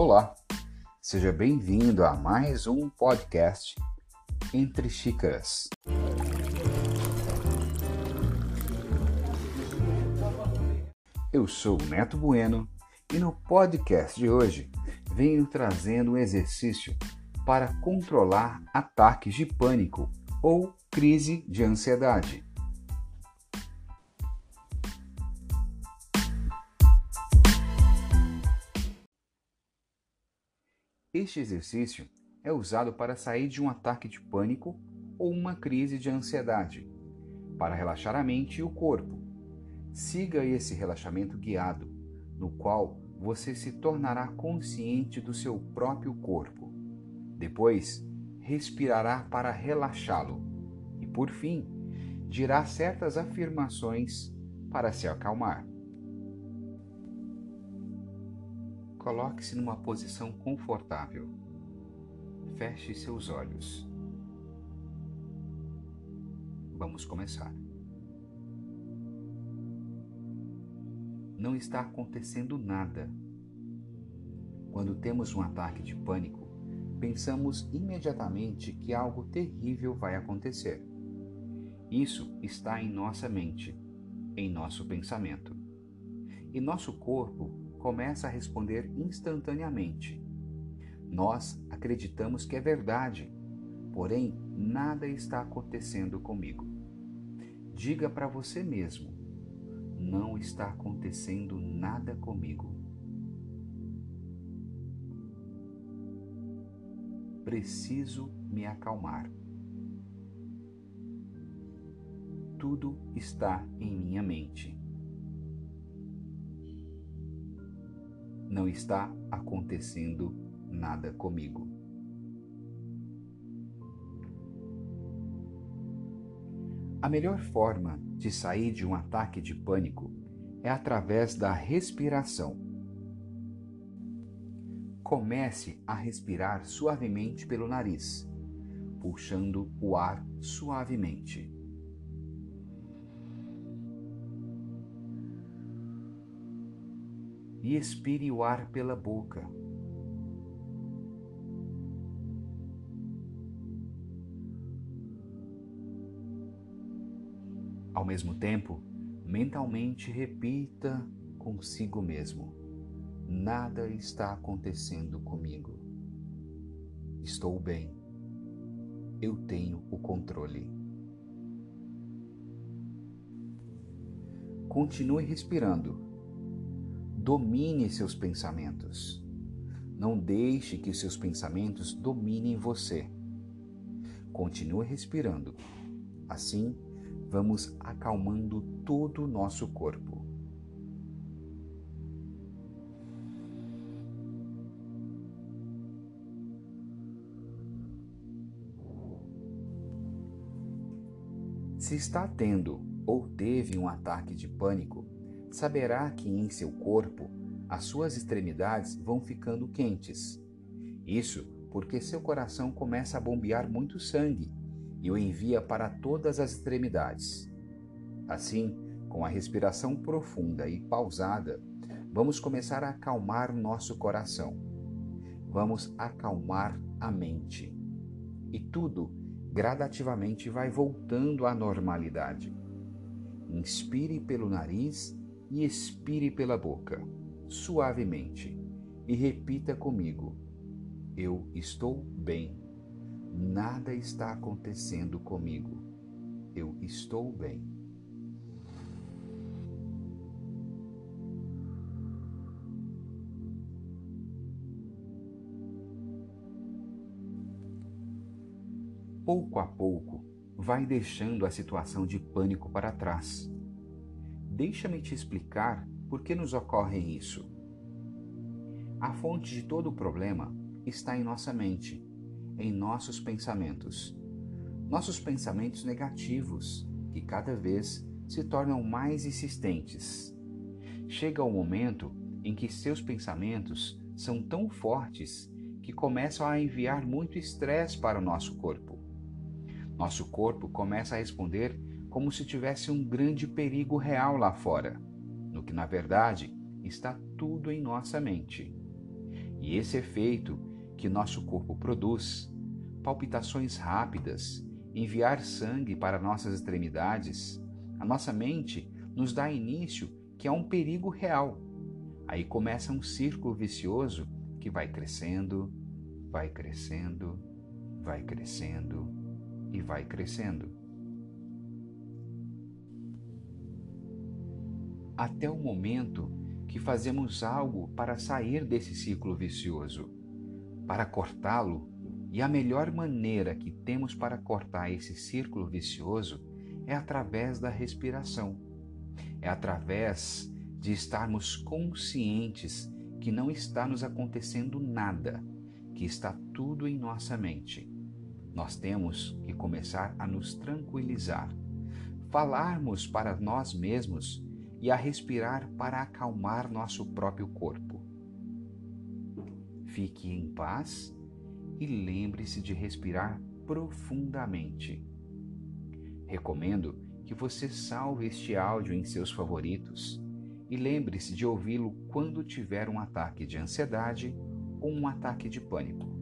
Olá, seja bem-vindo a mais um podcast Entre Xícaras. Eu sou o Neto Bueno e no podcast de hoje venho trazendo um exercício para controlar ataques de pânico ou crise de ansiedade. Este exercício é usado para sair de um ataque de pânico ou uma crise de ansiedade, para relaxar a mente e o corpo. Siga esse relaxamento guiado, no qual você se tornará consciente do seu próprio corpo. Depois, respirará para relaxá-lo e, por fim, dirá certas afirmações para se acalmar. Coloque-se numa posição confortável. Feche seus olhos. Vamos começar. Não está acontecendo nada. Quando temos um ataque de pânico, pensamos imediatamente que algo terrível vai acontecer. Isso está em nossa mente, em nosso pensamento. E nosso corpo começa a responder instantaneamente. Nós acreditamos que é verdade, porém nada está acontecendo comigo. Diga para você mesmo: não está acontecendo nada comigo. Preciso me acalmar. Tudo está em minha mente. Não está acontecendo nada comigo. A melhor forma de sair de um ataque de pânico é através da respiração. Comece a respirar suavemente pelo nariz, puxando o ar suavemente. E expire o ar pela boca. Ao mesmo tempo, mentalmente repita consigo mesmo: Nada está acontecendo comigo. Estou bem. Eu tenho o controle. Continue respirando Domine seus pensamentos. Não deixe que seus pensamentos dominem você. Continue respirando. Assim, vamos acalmando todo o nosso corpo. Se está tendo ou teve um ataque de pânico, saberá que em seu corpo as suas extremidades vão ficando quentes. Isso porque seu coração começa a bombear muito sangue e o envia para todas as extremidades. Assim, com a respiração profunda e pausada, vamos começar a acalmar nosso coração. Vamos acalmar a mente. E tudo gradativamente vai voltando à normalidade. Inspire pelo nariz e expire pela boca, suavemente, e repita comigo: Eu estou bem. Nada está acontecendo comigo. Eu estou bem. Pouco a pouco, vai deixando a situação de pânico para trás Deixa-me te explicar por que nos ocorre isso. A fonte de todo o problema está em nossa mente, em nossos pensamentos. Nossos pensamentos negativos, que cada vez se tornam mais insistentes. Chega o momento em que seus pensamentos são tão fortes que começam a enviar muito estresse para o nosso corpo. Nosso corpo começa a responder como se tivesse um grande perigo real lá fora, no que na verdade está tudo em nossa mente. E esse efeito que nosso corpo produz, palpitações rápidas, enviar sangue para nossas extremidades, a nossa mente nos dá início que é um perigo real. Aí começa um círculo vicioso que vai crescendo, vai crescendo, vai crescendo e vai crescendo. Até o momento que fazemos algo para sair desse ciclo vicioso, para cortá-lo, e a melhor maneira que temos para cortar esse círculo vicioso é através da respiração. É através de estarmos conscientes que não está nos acontecendo nada, que está tudo em nossa mente. Nós temos que começar a nos tranquilizar, falarmos para nós mesmos e a respirar para acalmar nosso próprio corpo. Fique em paz e lembre-se de respirar profundamente. Recomendo que você salve este áudio em seus favoritos e lembre-se de ouvi-lo quando tiver um ataque de ansiedade ou um ataque de pânico.